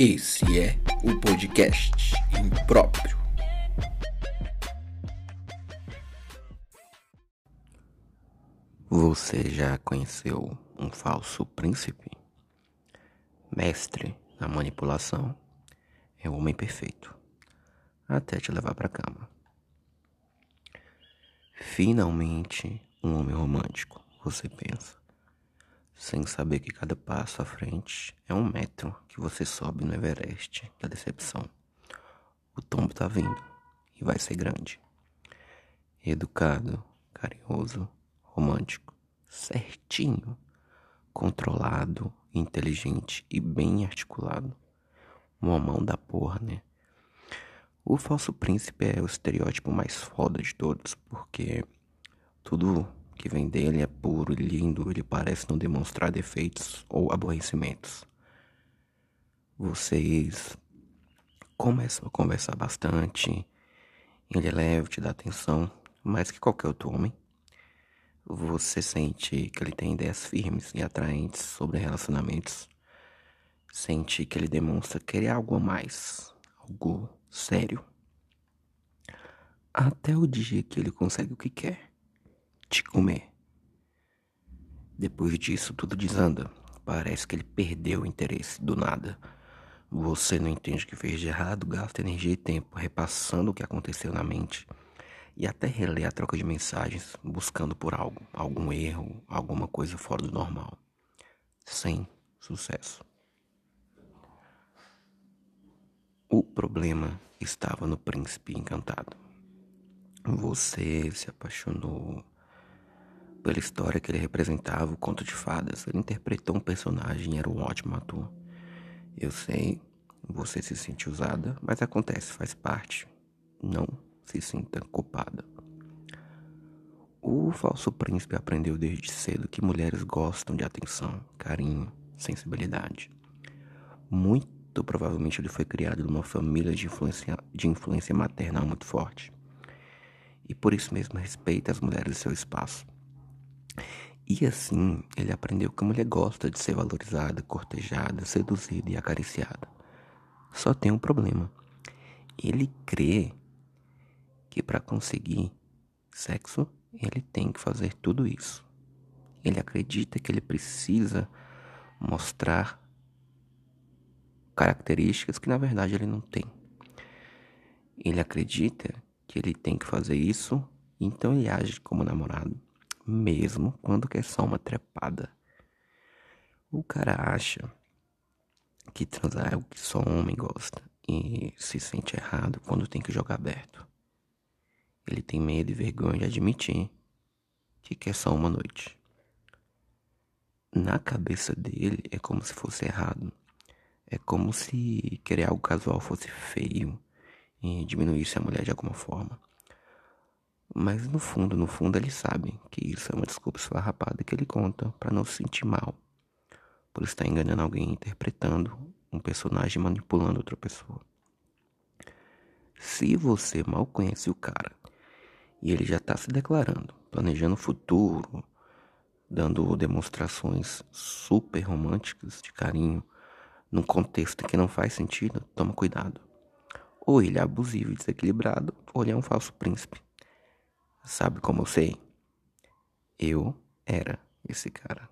Esse é o podcast impróprio. Você já conheceu um falso príncipe? Mestre na manipulação é o homem perfeito, até te levar pra cama. Finalmente, um homem romântico, você pensa sem saber que cada passo à frente é um metro que você sobe no Everest da decepção. O tombo tá vindo e vai ser grande. Educado, carinhoso, romântico, certinho, controlado, inteligente e bem articulado. Uma mão da porra, né? O falso príncipe é o estereótipo mais foda de todos, porque tudo que vem dele é puro e lindo, ele parece não demonstrar defeitos ou aborrecimentos. Vocês começam a conversar bastante, ele é leve, te dá atenção, mais que qualquer outro homem. Você sente que ele tem ideias firmes e atraentes sobre relacionamentos. Sente que ele demonstra querer algo a mais, algo sério. Até o dia que ele consegue o que quer te comer. Depois disso, tudo desanda. Parece que ele perdeu o interesse do nada. Você não entende o que fez de errado, gasta energia e tempo repassando o que aconteceu na mente e até relê a troca de mensagens, buscando por algo, algum erro, alguma coisa fora do normal. Sem sucesso. O problema estava no príncipe encantado. Você se apaixonou pela história que ele representava, o conto de fadas. Ele interpretou um personagem e era um ótimo ator. Eu sei, você se sente usada, mas acontece, faz parte. Não se sinta culpada. O falso príncipe aprendeu desde cedo que mulheres gostam de atenção, carinho, sensibilidade. Muito provavelmente ele foi criado numa família de influência, de influência maternal muito forte. E por isso mesmo respeita as mulheres e seu espaço. E assim, ele aprendeu que a mulher gosta de ser valorizada, cortejada, seduzida e acariciada. Só tem um problema. Ele crê que para conseguir sexo, ele tem que fazer tudo isso. Ele acredita que ele precisa mostrar características que na verdade ele não tem. Ele acredita que ele tem que fazer isso, então ele age como namorado mesmo quando quer só uma trepada. O cara acha que transar é o que só homem gosta e se sente errado quando tem que jogar aberto. Ele tem medo e vergonha de admitir que quer só uma noite. Na cabeça dele é como se fosse errado. É como se querer algo casual fosse feio e diminuísse a mulher de alguma forma. Mas no fundo, no fundo, ele sabe que isso é uma desculpa esfarrapada que ele conta para não se sentir mal por estar enganando alguém, interpretando um personagem manipulando outra pessoa. Se você mal conhece o cara e ele já está se declarando, planejando o futuro, dando demonstrações super românticas de carinho num contexto que não faz sentido, toma cuidado. Ou ele é abusivo e desequilibrado, ou ele é um falso príncipe. Sabe como eu sei? Eu era esse cara.